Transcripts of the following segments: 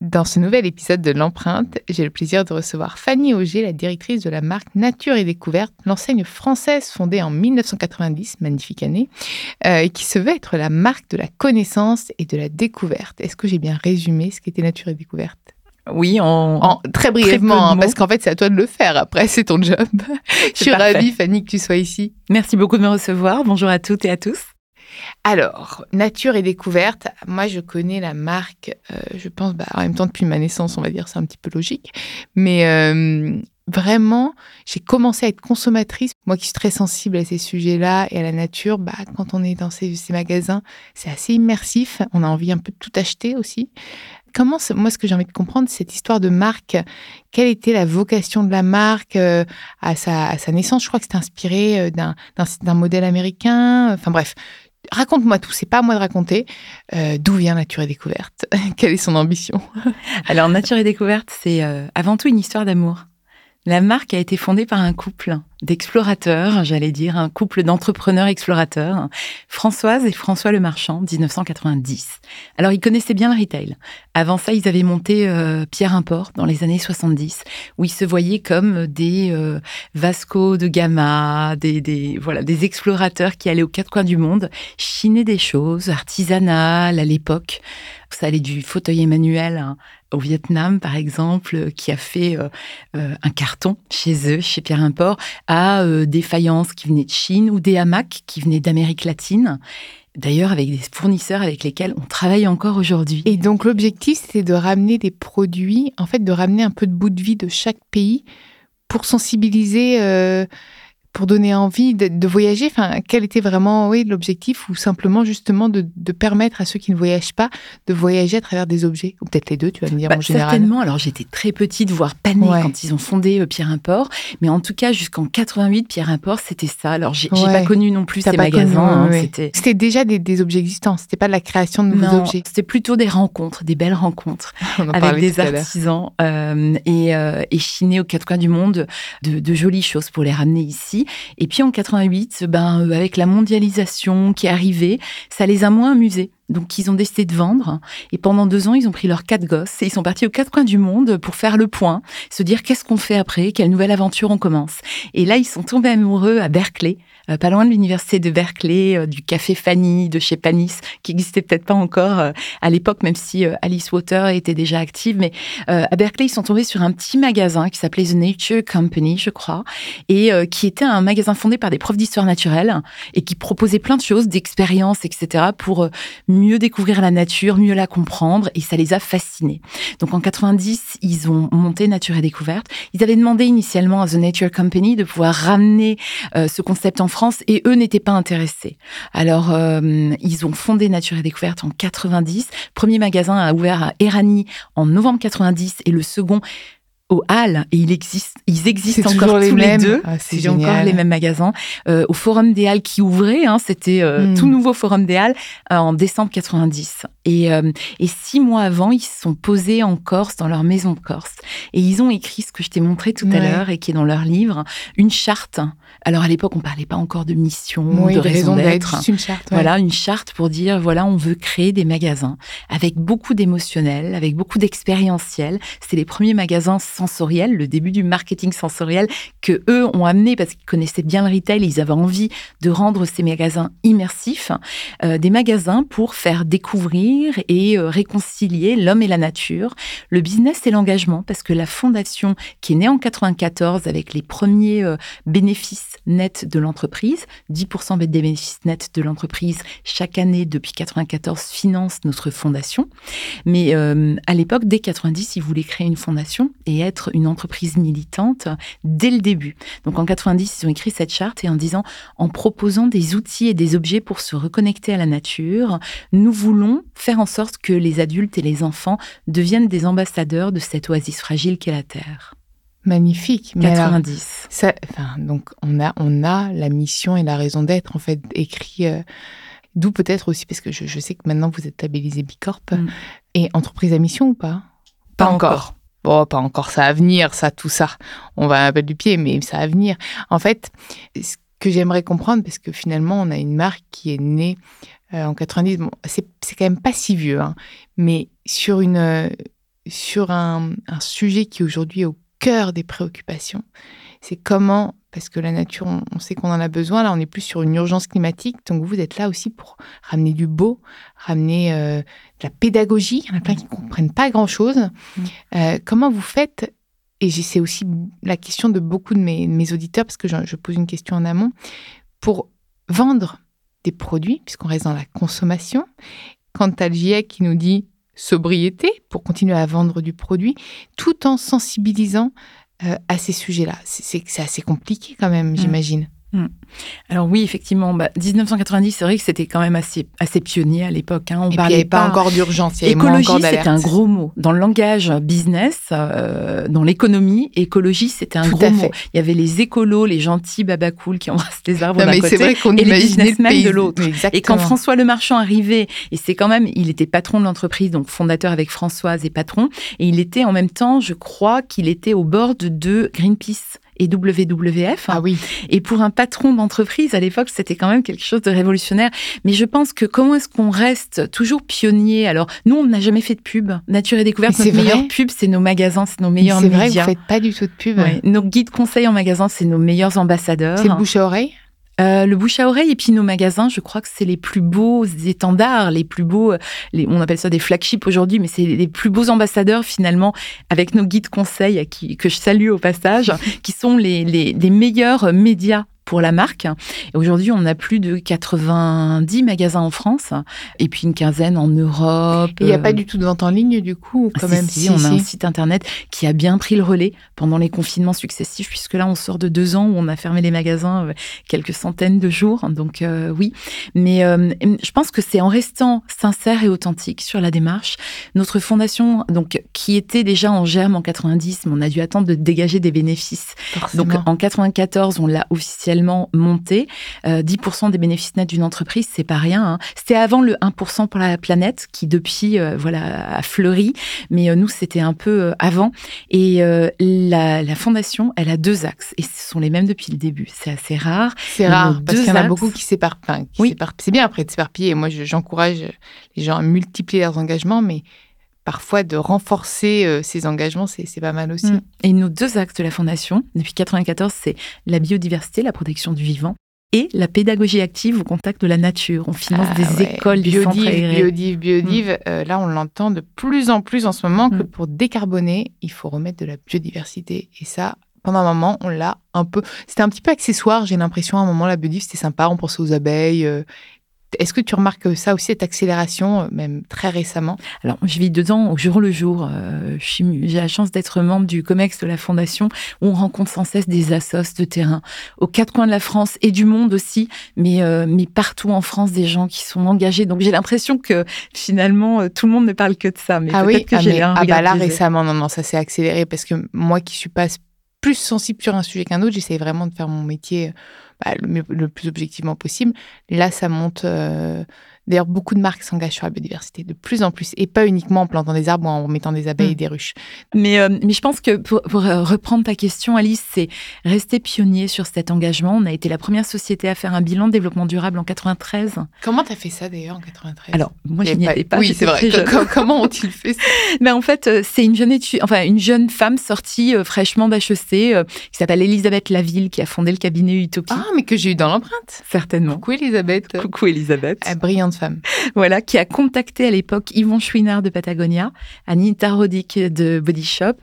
Dans ce nouvel épisode de l'empreinte, j'ai le plaisir de recevoir Fanny Auger, la directrice de la marque Nature et Découverte, l'enseigne française fondée en 1990, magnifique année, euh, qui se veut être la marque de la connaissance et de la découverte. Est-ce que j'ai bien résumé ce qu'était Nature et Découverte? Oui, en, très brièvement, hein, parce qu'en fait, c'est à toi de le faire. Après, c'est ton job. Je suis ravie, Fanny, que tu sois ici. Merci beaucoup de me recevoir. Bonjour à toutes et à tous. Alors, Nature et Découverte, moi je connais la marque, euh, je pense, bah, en même temps depuis ma naissance, on va dire, c'est un petit peu logique. Mais euh, vraiment, j'ai commencé à être consommatrice. Moi qui suis très sensible à ces sujets-là et à la nature, bah, quand on est dans ces, magasins, c'est assez immersif. On a envie un peu de tout acheter aussi. Comment, moi, ce que j'ai envie de comprendre, cette histoire de marque, quelle était la vocation de la marque euh, à, sa, à, sa, naissance? Je crois que c'était inspiré d'un modèle américain. Enfin bref, Raconte-moi tout, c'est pas à moi de raconter. Euh, d'où vient Nature et Découverte? Quelle est son ambition? Alors, Nature et Découverte, c'est euh, avant tout une histoire d'amour. La marque a été fondée par un couple d'explorateurs, j'allais dire, un couple d'entrepreneurs explorateurs, Françoise et François Le Marchand, 1990. Alors, ils connaissaient bien le retail. Avant ça, ils avaient monté euh, Pierre Import dans les années 70, où ils se voyaient comme des euh, Vasco de Gama, des, voilà, des explorateurs qui allaient aux quatre coins du monde, chiner des choses artisanales à l'époque. Ça allait du fauteuil Emmanuel hein, au Vietnam, par exemple, qui a fait euh, un carton chez eux, chez Pierre Import, à euh, des faïences qui venaient de Chine ou des hamacs qui venaient d'Amérique latine. D'ailleurs, avec des fournisseurs avec lesquels on travaille encore aujourd'hui. Et donc, l'objectif, c'était de ramener des produits, en fait, de ramener un peu de bout de vie de chaque pays pour sensibiliser pour donner envie de, voyager? Enfin, quel était vraiment oui, l'objectif ou simplement justement de, permettre à ceux qui ne voyagent pas de voyager à travers des objets? Ou peut-être les deux, tu vas me dire bah, en général. Certainement. Alors j'étais très petite, voire panée quand ils ont fondé euh, Pierre Import. Mais en tout cas, jusqu'en 88, Pierre Import, c'était ça. Alors j'ai pas connu non plus ces magasins. Hein, c'était déjà des, objets existants. C'était pas de la création de nouveaux objets. C'était plutôt des rencontres, des belles rencontres avec des artisans euh, et, euh, et chinés aux quatre coins du monde de, de jolies choses pour les ramener ici. Et puis en 88, ben, euh, avec la mondialisation qui est arrivée, ça les a moins amusés. Donc, ils ont décidé de vendre. Et pendant deux ans, ils ont pris leurs quatre gosses et ils sont partis aux quatre coins du monde pour faire le point, se dire qu'est-ce qu'on fait après, quelle nouvelle aventure on commence. Et là, ils sont tombés amoureux à Berkeley, euh, pas loin de l'université de Berkeley, euh, du café Fanny, de chez Panis, qui n'existait peut-être pas encore euh, à l'époque, même si Alice Water était déjà active. Mais à Berkeley, ils sont tombés sur un petit magasin qui s'appelait The Nature Company, je crois, et qui était un magasin fondé par des profs d'histoire naturelle et qui proposait plein de choses, d'expériences, etc., pour découvrir la nature, mieux la comprendre, et ça les a fascinés. Donc en 90, ils ont monté Nature et Découverte. Ils avaient demandé initialement à The Nature Company de pouvoir ramener ce concept en France France et eux n'étaient pas intéressés. Alors, euh, ils ont fondé Nature et Découverte en 90. Premier magasin a ouvert à Erani en novembre 90 et le second au Hall et il existe, ils existent encore tous les, deux. Ah, c'est encore les mêmes magasins. Euh, au Forum des Halles qui ouvrait, hein, c'était euh, hmm. tout nouveau Forum des Halles en décembre 90. Et, et six mois avant, ils se sont posés en Corse, dans leur maison de Corse. Et ils ont écrit ce que je t'ai montré tout à l'heure et qui est dans leur livre, une charte alors à l'époque, on parlait pas encore de mission, de raison d'être. Une charte. Voilà, une charte pour dire voilà, on veut créer des magasins avec beaucoup d'émotionnel, avec beaucoup d'expérientiel. C'est les premiers magasins sensoriel, le début du marketing sensoriel que eux ont amené parce qu'ils connaissaient bien le retail, ils avaient envie de rendre ces magasins immersifs, euh, des magasins pour faire découvrir et euh, réconcilier l'homme et la nature, le business et l'engagement, parce que la fondation qui est née en 94 avec les premiers euh, bénéfices nets de l'entreprise, 10% des bénéfices nets de l'entreprise chaque année depuis 94 finance notre fondation, mais à l'époque dès 90 ils voulaient créer une fondation et être une entreprise militante dès le début. Donc en 90, ils ont écrit cette charte et en disant, en proposant des outils et des objets pour se reconnecter à la nature, nous voulons faire en sorte que les adultes et les enfants deviennent des ambassadeurs de cette oasis fragile qu'est la Terre. Magnifique. 90. ça, enfin, donc on a, on a la mission et la raison d'être en fait écrit. Euh, d'où peut-être aussi, parce que je, sais que maintenant vous êtes labellisé Bicorp, mm. et entreprise à mission ou pas? Pas, encore. Bon, pas encore, ça à venir, ça, tout ça. On va un peu du pied, mais ça à venir. En fait, ce que j'aimerais comprendre, parce que finalement, on a une marque qui est née euh, en 90, bon, c'est quand même pas si vieux, hein, mais sur, une, sur un sujet qui aujourd'hui est au cœur des préoccupations, c'est comment parce que la nature, on, sait qu'on en a besoin. Là, on est plus sur une urgence climatique. Donc, vous êtes là aussi pour ramener du beau, ramener euh, de la pédagogie. Il y en a plein qui ne comprennent pas grand-chose. Mm. Euh, comment vous faites Et c'est aussi la question de beaucoup de mes, auditeurs, parce que je, pose une question en amont, pour vendre des produits, puisqu'on reste dans la consommation. Quant à le GIEC qui nous dit sobriété pour continuer à vendre du produit, tout en sensibilisant à ces sujets-là. C'est assez compliqué quand même, mm. j'imagine. Mm. Alors oui, effectivement, 1990, bah, c'est vrai que c'était quand même assez, assez pionnier à l'époque. Hein. On parlait avait pas, encore d'urgence. Écologie, c'était un gros mot. Dans le langage business, euh, dans l'économie, écologie, c'était un gros mot. Il y avait les écolos, les gentils cool qui embrassent les arbres d'un côté vrai et les businessmen de l'autre. Et quand François Le Marchand arrivait, et c'est quand même, il était patron de l'entreprise, donc fondateur avec Françoise et patron, et il était en même temps, je crois qu'il était au bord de Greenpeace et WWF. Ah oui. Et pour un patron d'entreprise, à l'époque, c'était quand même quelque chose de révolutionnaire. Mais je pense que comment est-ce qu'on reste toujours pionnier? Alors, nous, on n'a jamais fait de pub. Nature et découverte, notre meilleure pub, c'est nos magasins, c'est nos meilleurs médias. C'est vrai, vous faites pas du tout de pub. Nos guides conseils en magasin, c'est nos meilleurs ambassadeurs. C'est bouche à oreille? Euh, le bouche à oreille et puis nos magasins, je crois que c'est les plus beaux étendards, les plus beaux, euh, on appelle ça des flagships aujourd'hui, mais c'est les plus beaux ambassadeurs finalement avec nos guides conseils qui, que je salue au passage, qui sont les, les, les meilleurs médias pour la marque. Et aujourd'hui, on a plus de 90 magasins en France et puis une quinzaine en Europe. Il n'y a pas du tout de vente en ligne du coup, quand même. Si, on a un site internet qui a bien pris le relais pendant les confinements successifs, puisque là, on sort de deux ans où on a fermé les magasins euh, quelques centaines de jours. Donc euh, oui, mais euh, je pense que c'est en restant sincère et authentique sur la démarche. Notre fondation, donc qui était déjà en germe en 90, mais on a dû attendre de dégager des bénéfices. Donc en 94, on l'a officiellement monté. 10% euh, des bénéfices nets d'une entreprise, c'est pas rien. Hein. C'était avant le 1% pour la planète qui depuis euh, voilà a fleuri, mais euh, nous c'était un peu avant. Et la, fondation, elle a deux axes et ce sont les mêmes depuis le début. C'est assez rare. C'est rare parce qu'il y en a beaucoup qui s'éparpillent. oui. C'est bien après de s'éparpiller. Moi, j'encourage les gens à multiplier leurs engagements, mais parfois de renforcer euh, ces engagements, c'est pas mal aussi. Mm. Et nos deux axes de la Fondation, depuis 1994, c'est la biodiversité, la protection du vivant, et la pédagogie active au contact de la nature. On finance ah des écoles, des centres Biodive, biodive. Mm. Euh, là, on l'entend de plus en plus en ce moment que mm. pour décarboner, il faut remettre de la biodiversité. Et ça, pendant un moment, on l'a un peu. C'était un petit peu accessoire, j'ai l'impression. À un moment, la biodive, c'était sympa. On pensait aux abeilles. Euh, est-ce que tu remarques ça aussi, cette accélération, euh, même très récemment? Alors, je vis dedans au jour le jour. Euh, j'ai la chance d'être membre du COMEX de la Fondation, où on rencontre sans cesse des assos de terrain, aux quatre coins de la France et du monde aussi, mais, euh, mais partout en France, des gens qui sont engagés. Donc, j'ai l'impression que finalement, tout le monde ne parle que de ça. Mais ah oui, que ah, j'ai ah bah là, récemment, non, non, ça s'est accéléré parce que moi qui suis pas plus sensible sur un sujet qu'un autre, j'essaie vraiment de faire mon métier bah, le, plus objectivement possible. Là, ça monte euh, D'ailleurs, beaucoup de marques s'engagent sur la biodiversité, de plus en plus, et pas uniquement en plantant des arbres ou en mettant des abeilles et mm. des ruches. Mais, euh, mais je pense que pour, euh, reprendre ta question, Alice, c'est rester pionnier sur cet engagement. On a été la première société à faire un bilan de développement durable en 93. Comment tu as fait ça d'ailleurs en 93 Alors, moi, je n'y étais pas. Oui, c'est vrai. Comment ont-ils fait ça? Mais en fait, euh, c'est une jeune enfin une jeune femme sortie fraîchement d'HEC qui s'appelle Elisabeth Laville, qui a fondé le cabinet Utopie. Ah, mais que j'ai eu dans l'empreinte. Certainement. Coucou Elisabeth. Coucou Elisabeth. brillante femme. Voilà, qui a contacté à l'époque Yvon Chouinard de Patagonia, Anita Rodic de Body Shop,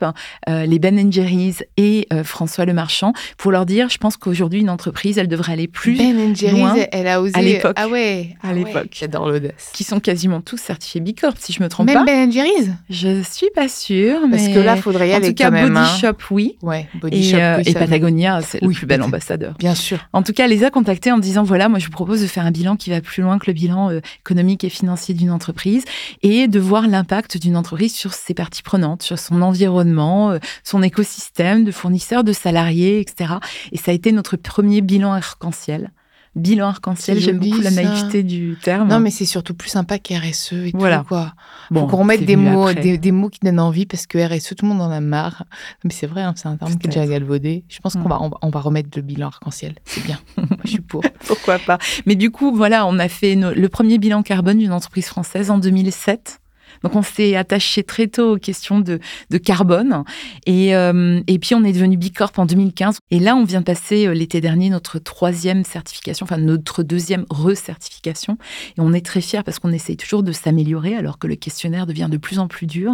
euh, les Ben Jerry's et euh, François Le Marchand pour leur dire, je pense qu'aujourd'hui une entreprise, elle devrait aller plus ben loin. elle a osé à l'époque. Ah ouais, à ah l'époque. J'adore l'audace. Qui sont quasiment tous certifiés Bicorp, si je me trompe même pas. Même Ben Jerry's? Je suis pas sûre, mais parce que là, faudrait y aller en tout cas, Body hein. Shop, oui. Ouais, Body et, Shop, euh, et Patagonia, c'est le plus bel ambassadeur. Bien sûr. En tout cas, les a contactés en disant voilà, moi je vous propose de faire un bilan qui va plus loin que le bilan économique et financier d'une entreprise et de voir l'impact d'une entreprise sur ses parties prenantes, sur son environnement, euh, son écosystème de fournisseurs, de salariés, etc. Et ça a été notre premier bilan arc-en-ciel bilan arc-en-ciel. J'aime beaucoup la naïveté du terme. Non, mais c'est surtout plus sympa qu'RSE et voilà. tout, quoi. Bon, Faut qu'on remette des mots, des, mots qui donnent envie parce que RSE, tout le monde en a marre. Mais c'est vrai, hein, c'est un terme qui est déjà galvaudé. Je pense qu'on mm. va, on va, remettre le bilan arc-en-ciel. C'est bien. je suis pour. Pourquoi pas. Mais du coup, voilà, on a fait le premier bilan carbone d'une entreprise française en 2007. Donc on s'est attaché très tôt aux questions de, carbone. Euh, et, puis on est devenu Bicorp en 2015. Et là, on vient de passer euh, l'été dernier notre troisième certification, enfin notre deuxième recertification. Et on est très fiers parce qu'on essaye toujours de s'améliorer alors que le questionnaire devient de plus en plus dur.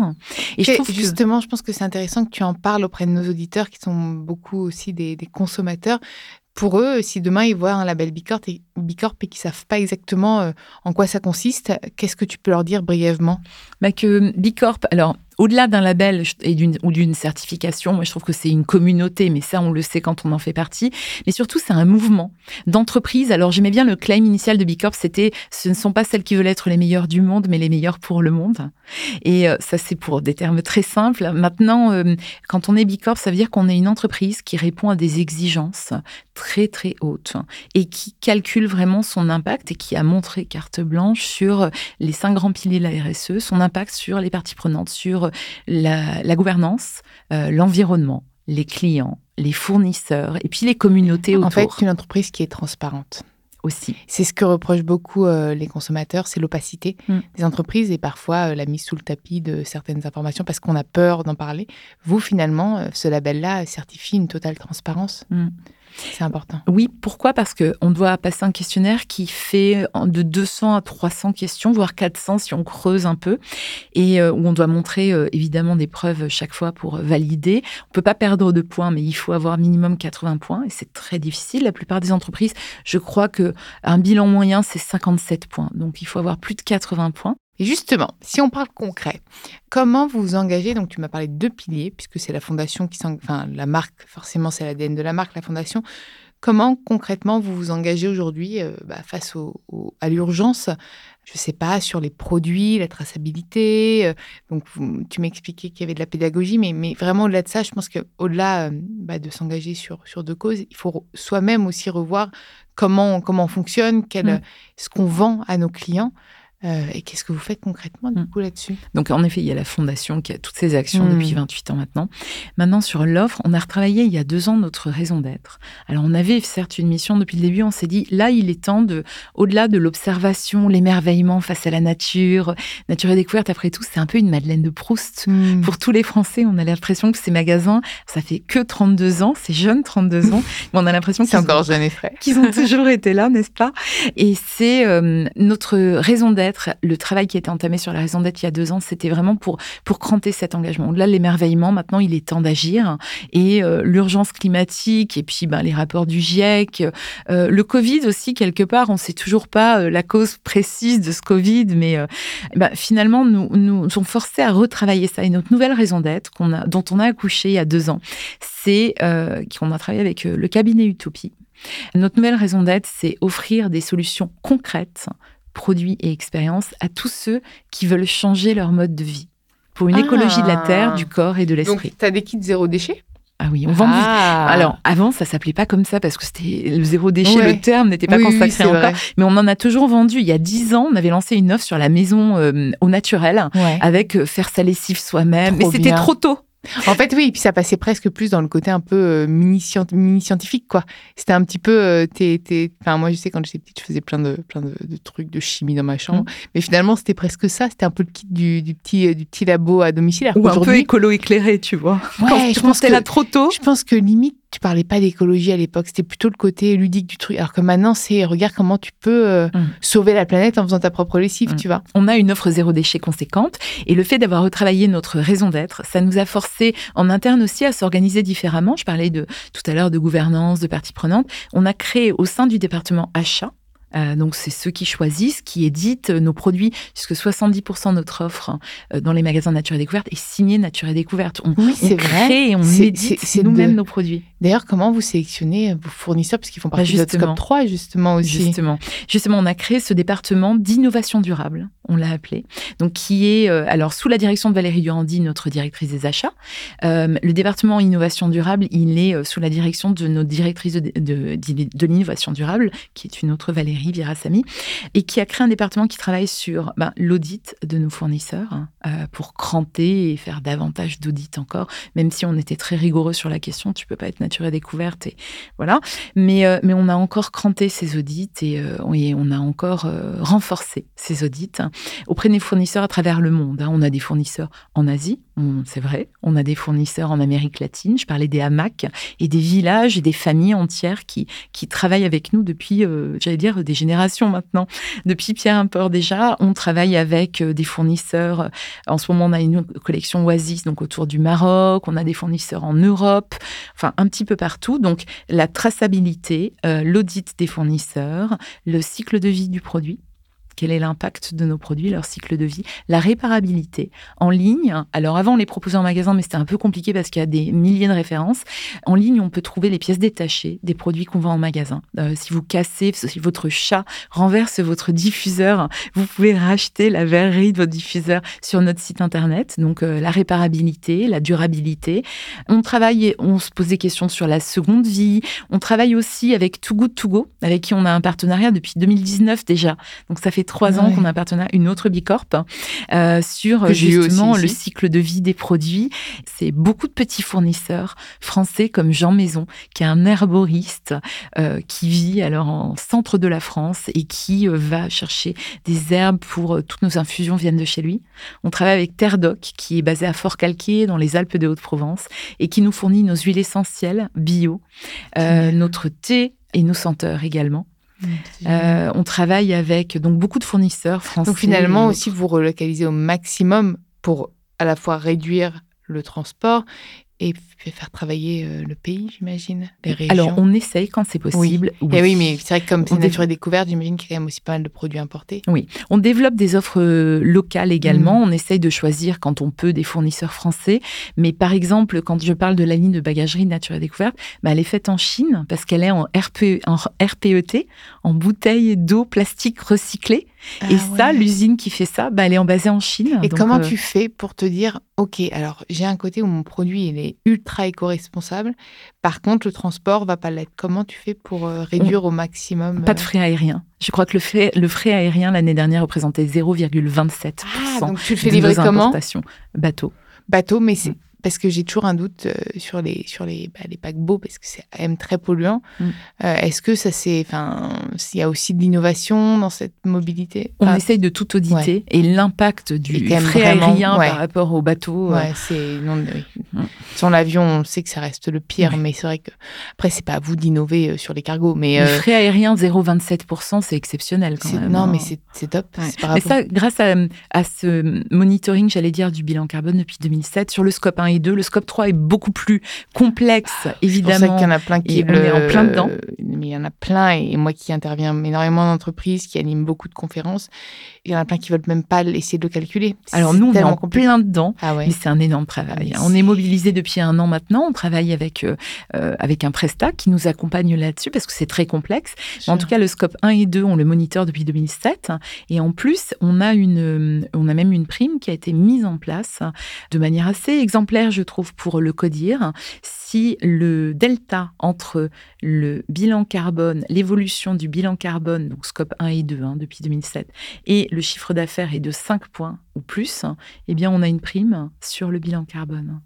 Et, je trouve justement, je pense que c'est intéressant que tu en parles auprès de nos auditeurs qui sont beaucoup aussi des consommateurs pour eux, si demain ils voient un label Bicorp et, Bicorp et qu'ils savent pas exactement euh, en quoi ça consiste, qu'est-ce que tu peux leur dire brièvement? Bah Que Bicorp, alors au-delà d'un label et d'une, ou d'une certification, moi je trouve que c'est une communauté, mais ça on le sait quand on en fait partie. Mais surtout c'est un mouvement d'entreprise. Alors j'aimais bien le claim initial de Bicorp, c'était ce ne sont pas celles qui veulent être les meilleures du monde, mais les meilleures pour le monde. Et euh, ça c'est pour des termes très simples. Maintenant, euh, quand on est Bicorp, ça veut dire qu'on est une entreprise qui répond à des exigences très très hautes et qui calcule vraiment son impact et qui a montré carte blanche sur les cinq grands piliers de la RSE, son impact sur les parties prenantes, sur la, gouvernance, euh, l'environnement, les clients, les fournisseurs et puis les communautés autour. En fait, une entreprise qui est transparente. Aussi. C'est ce que reprochent beaucoup euh, les consommateurs, c'est l'opacité mm. des entreprises et parfois euh, la mise sous le tapis de certaines informations parce qu'on a peur d'en parler. Vous, finalement, ce label-là certifie une totale transparence. Mm. C'est important. Oui, pourquoi? Parce qu'on doit passer un questionnaire qui fait de 200 à 300 questions, voire 400 si on creuse un peu, et euh, où on doit montrer euh, évidemment des preuves chaque fois pour valider. On peut pas perdre de points, mais il faut avoir minimum 80 points, et c'est très difficile. La plupart des entreprises, je crois que un bilan moyen, c'est 57 points. Donc il faut avoir plus de 80 points. Et justement, si on parle concret, comment vous vous engagez? Donc, tu m'as parlé de deux piliers, puisque c'est la fondation qui enfin, la marque, forcément, c'est l'ADN de la marque, la fondation. Comment concrètement vous vous engagez aujourd'hui euh, bah, face à l'urgence? Je ne sais pas, sur les produits, la traçabilité. Euh, donc, tu m'expliquais qu'il y avait de la pédagogie, mais, mais vraiment au-delà de ça, je pense qu'au-delà euh, bah, de s'engager sur, sur deux causes, il faut soi-même aussi revoir comment, comment on fonctionne, quel, mmh. ce qu'on vend à nos clients. Euh, et qu'est-ce que vous faites concrètement du mm. coup là-dessus? Donc en effet, il y a la fondation qui a toutes ces actions depuis 28 mm. ans maintenant. Maintenant sur l'offre, on a retravaillé il y a deux ans notre raison d'être. Alors on avait certes une mission depuis le début, on s'est dit là il est temps de, au-delà de l'observation, l'émerveillement face à la nature, nature et découverte. Après tout, c'est un peu une Madeleine de Proust mm. pour tous les Français. On a l'impression que ces magasins, ça fait que 32 ans, c'est jeune 32 ans, mais on a l'impression qu'ils encore jeune et frais, qu'ils ont toujours été là, n'est-ce pas? Et c'est euh, notre raison d'être le travail qui a été entamé sur la raison d'être il y a deux ans, c'était vraiment pour, pour cranter cet engagement. De l'émerveillement, maintenant, il est temps d'agir. Et euh, l'urgence climatique, et puis ben, les rapports du GIEC, euh, le Covid aussi, quelque part, on ne sait toujours pas euh, la cause précise de ce Covid, mais ben, finalement, nous, nous sommes forcés à retravailler ça. Et notre nouvelle raison d'être, dont on a accouché il y a deux ans, c'est qu'on a travaillé avec le cabinet Utopie. Notre nouvelle raison d'être, c'est offrir des solutions concrètes produits et expériences à tous ceux qui veulent changer leur mode de vie pour une écologie de la terre, du corps et de l'esprit. Donc, tu as des kits zéro déchet? Ah oui, on vend ah. Alors avant, ça s'appelait pas comme ça parce que c'était le zéro déchet, le terme n'était pas consacré encore. Mais on en a toujours vendu. Il y a dix ans, on avait lancé une offre sur la maison euh, au naturel avec euh, faire sa lessive soi-même. Mais c'était trop tôt. En fait, oui, et puis ça passait presque plus dans le côté un peu euh, mini-scientifique, quoi. C'était un petit peu. Euh, enfin, moi, je sais, quand j'étais petite, je faisais plein de, plein de, trucs de chimie dans ma chambre. Mm. Mais finalement, c'était presque ça. C'était un peu le kit du, petit, euh, du petit labo à domicile. Ou un peu écolo éclairé, tu vois. Ouais, je pense que là trop tôt. Je pense que limite, tu parlais pas d'écologie à l'époque, c'était plutôt le côté ludique du truc. Alors que maintenant, c'est regarde comment tu peux euh, mm. sauver la planète en faisant ta propre lessive, mm. tu vois. On a une offre zéro déchet conséquente et le fait d'avoir retravaillé notre raison d'être, ça nous a forcé en interne aussi à s'organiser différemment. Je parlais de tout à l'heure de gouvernance, de parties prenantes. On a créé au sein du département achat euh, donc, c'est ceux qui choisissent, qui éditent nos produits, puisque 70% de notre offre euh, dans les magasins Nature et Découverte est signée Nature et Découverte. On, oui, c'est crée et on édite nous-mêmes nos produits. D'ailleurs, comment vous sélectionnez vos fournisseurs, parce qu'ils font partie bah, de Scope 3, justement, aussi Justement. Justement, on a créé ce département d'innovation durable, on l'a appelé, donc qui est, euh, alors, sous la direction de Valérie Durandi, notre directrice des achats. le département innovation durable, il est sous la direction de notre directrice de, de, de l'innovation durable, qui est une autre Valérie Virasami, et qui a créé un département qui travaille sur ben, l'audit de nos fournisseurs hein, euh, pour cranter et faire davantage d'audits encore, même si on était très rigoureux sur la question, tu peux pas être nature et découverte, et voilà. Mais, euh, mais on a encore cranté ces audits et, euh, on a encore renforcé ces audits hein, auprès des fournisseurs à travers le monde. Hein. On a des fournisseurs en Asie, c'est vrai, on a des fournisseurs en Amérique latine, je parlais des hamacs et des villages et des familles entières qui, qui travaillent avec nous depuis, j'allais dire, des générations maintenant. Depuis Pierre Import déjà, on travaille avec euh, des fournisseurs. En ce moment, on a une collection Oasis, donc autour du Maroc. On a des fournisseurs en Europe, enfin un petit peu partout. Donc la traçabilité, euh, l'audit des fournisseurs, le cycle de vie du produit quel est l'impact de nos produits, leur cycle de vie, la réparabilité en ligne. Alors avant, on les proposait en magasin, mais c'était un peu compliqué parce qu'il y a des milliers de références. En ligne, on peut trouver les pièces détachées des produits qu'on vend en magasin. Euh, si vous cassez, si votre chat renverse votre diffuseur, vous pouvez racheter la verrerie de votre diffuseur sur notre site internet. Donc euh, la réparabilité, la durabilité. On travaille, on se pose des questions sur la seconde vie. On travaille aussi avec Too Good To Go, avec qui on a un partenariat depuis 2019 déjà. Donc ça fait trois ans qu'on appartenait à une autre Bicorp euh, sur justement le cycle de vie des produits. C'est beaucoup de petits fournisseurs français comme Jean Maison, qui est un herboriste euh, qui vit alors en centre de la France et qui euh, va chercher des herbes pour toutes nos infusions viennent de chez lui. On travaille avec Terre Doc, qui est basé à Fort-Calquier dans les Alpes de Haute-Provence et qui nous fournit nos huiles essentielles bio, notre thé et nos senteurs également. Euh, on travaille avec beaucoup de fournisseurs français. Donc finalement aussi vous relocalisez au maximum pour à la fois réduire le transport et faire travailler euh, le pays, j'imagine, les régions. Alors, on essaye quand c'est possible. Oui. Et oui, mais c'est vrai que comme c'est nature et découverte, j'imagine qu'il y a quand même aussi pas mal de produits importés. Oui, on développe des offres euh, locales également. Mm. On essaye de choisir quand on peut des fournisseurs français. Mais par exemple, quand je parle de la ligne de bagagerie nature et découverte, bah, elle est faite en Chine parce qu'elle est en, RP, en RPET, en bouteille d'eau plastique recyclée. Ah et ça, l'usine qui fait ça, bah, elle est basée en Chine. Et comment euh, tu fais pour te dire, OK, alors j'ai un côté où mon produit il est ultra éco-responsable, par contre le transport va pas l'être. Comment tu fais pour euh, réduire au maximum Pas de euh, frais aériens. Je crois que le frais, le frais aérien l'année dernière représentait 0,27%. Ah, donc tu le fais livrer comment? Bateau. Bateau, mais c'est mm parce que j'ai toujours un doute euh, sur les sur les, bah, les paquebots parce que c'est quand même très polluant. Mm. Euh, est-ce que ça c'est enfin s'il y a aussi de l'innovation dans cette mobilité On essaye de tout auditer et l'impact du frais aérien par rapport au bateau. Euh, ouais, c'est non oui. Mm. Sur l'avion, on sait que ça reste le pire, mais c'est vrai que après c'est pas à vous d'innover sur les cargos, mais le frais aérien 0,27 c'est exceptionnel quand même. Non, hein. mais c'est top. Mais ça, grâce à, à ce monitoring, j'allais dire du bilan carbone depuis 2007 sur le scope 1 et 2. Le scope 3 est beaucoup plus complexe, évidemment. C'est pour ça qu'il y en a plein qui on est en plein dedans. Mais il y en a plein, et moi qui interviens énormément d'entreprises, qui anime beaucoup de conférences, il y en a plein qui veulent même pas essayer de le calculer. Alors nous, on est en plein dedans, ah mais c'est un énorme travail. on est mobilisé depuis un an maintenant. On travaille avec euh, euh, avec un prestat qui nous accompagne là-dessus parce que c'est très complexe. En tout cas, le scope 1 et 2, on le moniteur depuis 2007, et en plus, on a une, on a même une prime qui a été mise en place de manière assez exemplaire je trouve, pour le codir. Si le delta entre le bilan carbone, l'évolution du bilan carbone, donc scope 1 et 2 hein, depuis 2007, et le chiffre d'affaires est de 5 points ou plus, eh bien, on a une prime sur le bilan carbone.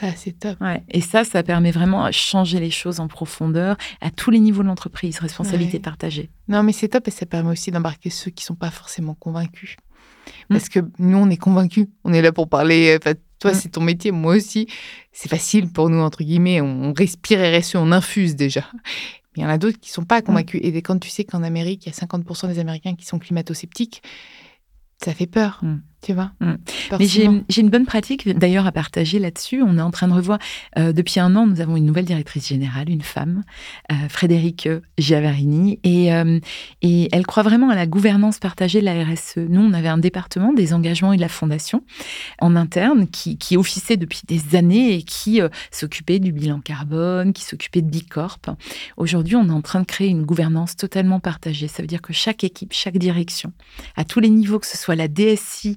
Ça, c'est top. Et ça, ça permet vraiment de changer les choses en profondeur à tous les niveaux de l'entreprise, responsabilité partagée. Non, mais c'est top et ça permet aussi d'embarquer ceux qui ne sont pas forcément convaincus. Mm. Parce que nous, on est convaincus. On est là pour parler. Toi, mm. c'est ton métier, moi aussi. C'est facile pour nous, entre guillemets. On respire RSE, on infuse déjà. Mais il y en a d'autres qui ne sont pas convaincus. Et quand tu sais qu'en Amérique, il y a 50% des Américains qui sont climato-sceptiques, ça fait peur. Mm tu vois. Mm. Mais j'ai une bonne pratique d'ailleurs à partager là-dessus. On est en train de revoir, euh, depuis un an, nous avons une nouvelle directrice générale, une femme, euh, Frédéric Giavarini, et, euh, et elle croit vraiment à la gouvernance partagée de la RSE. Nous, on avait un département des engagements et de la fondation en interne qui, qui officiait depuis des années et qui s'occupait du bilan carbone, qui s'occupait de Bicorp. Aujourd'hui, on est en train de créer une gouvernance totalement partagée. Ça veut dire que chaque équipe, chaque direction, à tous les niveaux, que ce soit la DSI,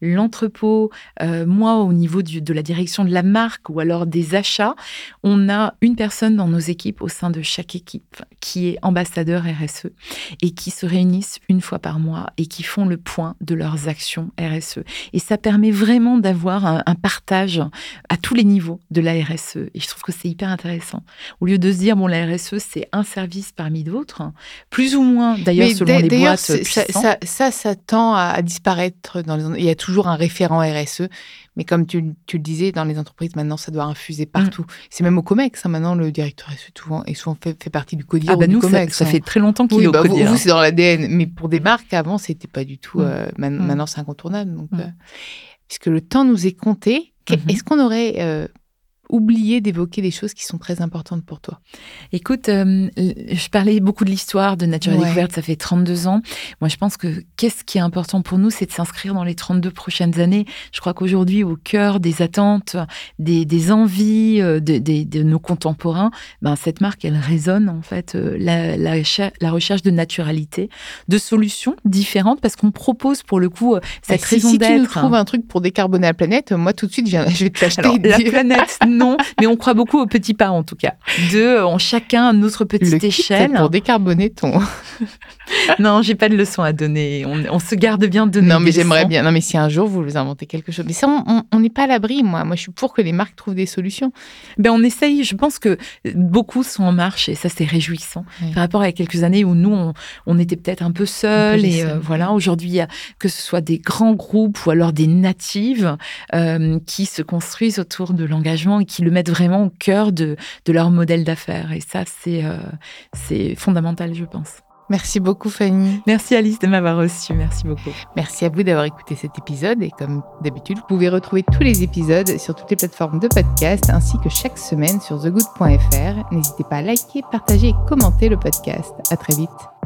l'entrepôt, euh, moi au niveau de la direction de la marque ou alors des achats, on a une personne dans nos équipes au sein de chaque équipe qui est ambassadeur RSE et qui se réunissent une fois par mois et qui font le point de leurs actions RSE. Et ça permet vraiment d'avoir un, partage à tous les niveaux de la RSE. Et je trouve que c'est hyper intéressant. Au lieu de se dire, bon, la RSE, c'est un service parmi d'autres, plus ou moins, d'ailleurs, selon les boîtes. Ça, ça, ça, tend à disparaître dans les y a toujours un référent RSE. Mais comme tu, le disais, dans les entreprises, maintenant, ça doit infuser partout. Mm. C'est même au COMEX. Hein, maintenant, le directeur RSE souvent, est souvent fait, fait partie du CODIR ah bah nous, COMEX. Ça, fait très longtemps qu'il est au bah CODIR. Vous, c'est dans l'ADN. Mais pour des marques, avant, c'était pas du tout. Mm. Euh, mm. maintenant, c'est incontournable. Donc, euh, puisque le temps nous est compté, mm-hmm. est-ce qu'on aurait euh, oublier d'évoquer des choses qui sont très importantes pour toi Écoute, euh, je parlais beaucoup de l'histoire de Nature et Découverte, ça fait 32 ans. Moi, je pense que qu'est-ce qui est important pour nous, c'est de s'inscrire dans les 32 prochaines années. Je crois qu'aujourd'hui, au cœur des attentes, des, envies euh, de, nos contemporains, ben, cette marque, elle résonne en fait euh, la, la, recherche de naturalité, de solutions différentes, parce qu'on propose pour le coup cette bah, raison d'être. Si tu nous trouves un truc pour décarboner la planète, moi tout de suite, je, vais te l'acheter. La planète, non, mais on croit beaucoup aux petits pas en tout cas. De on chacun notre petite le échelle. pour décarboner ton. non, j'ai pas de leçon à donner. On, se garde bien de donner. Non, mais j'aimerais bien. Non, mais si un jour vous inventez quelque chose, mais ça, on n'est pas à l'abri. Moi, moi, je suis pour que les marques trouvent des solutions. Ben, on essaye. Je pense que beaucoup sont en marche et ça, c'est réjouissant. Par rapport à quelques années où nous, on, était peut-être un peu seuls et euh, voilà. Aujourd'hui, que ce soit des grands groupes ou alors des natives euh, qui se construisent autour de l'engagement qui le mettent vraiment au cœur de, leur modèle d'affaires. Et ça, c'est euh, c'est fondamental, je pense. Merci beaucoup Fanny. Merci Alice de m'avoir reçue. Merci beaucoup. Merci à vous d'avoir écouté cet épisode et comme d'habitude, vous pouvez retrouver tous les épisodes sur toutes les plateformes de podcast ainsi que chaque semaine sur thegood.fr. N'hésitez pas à liker, partager et commenter le podcast. À très vite.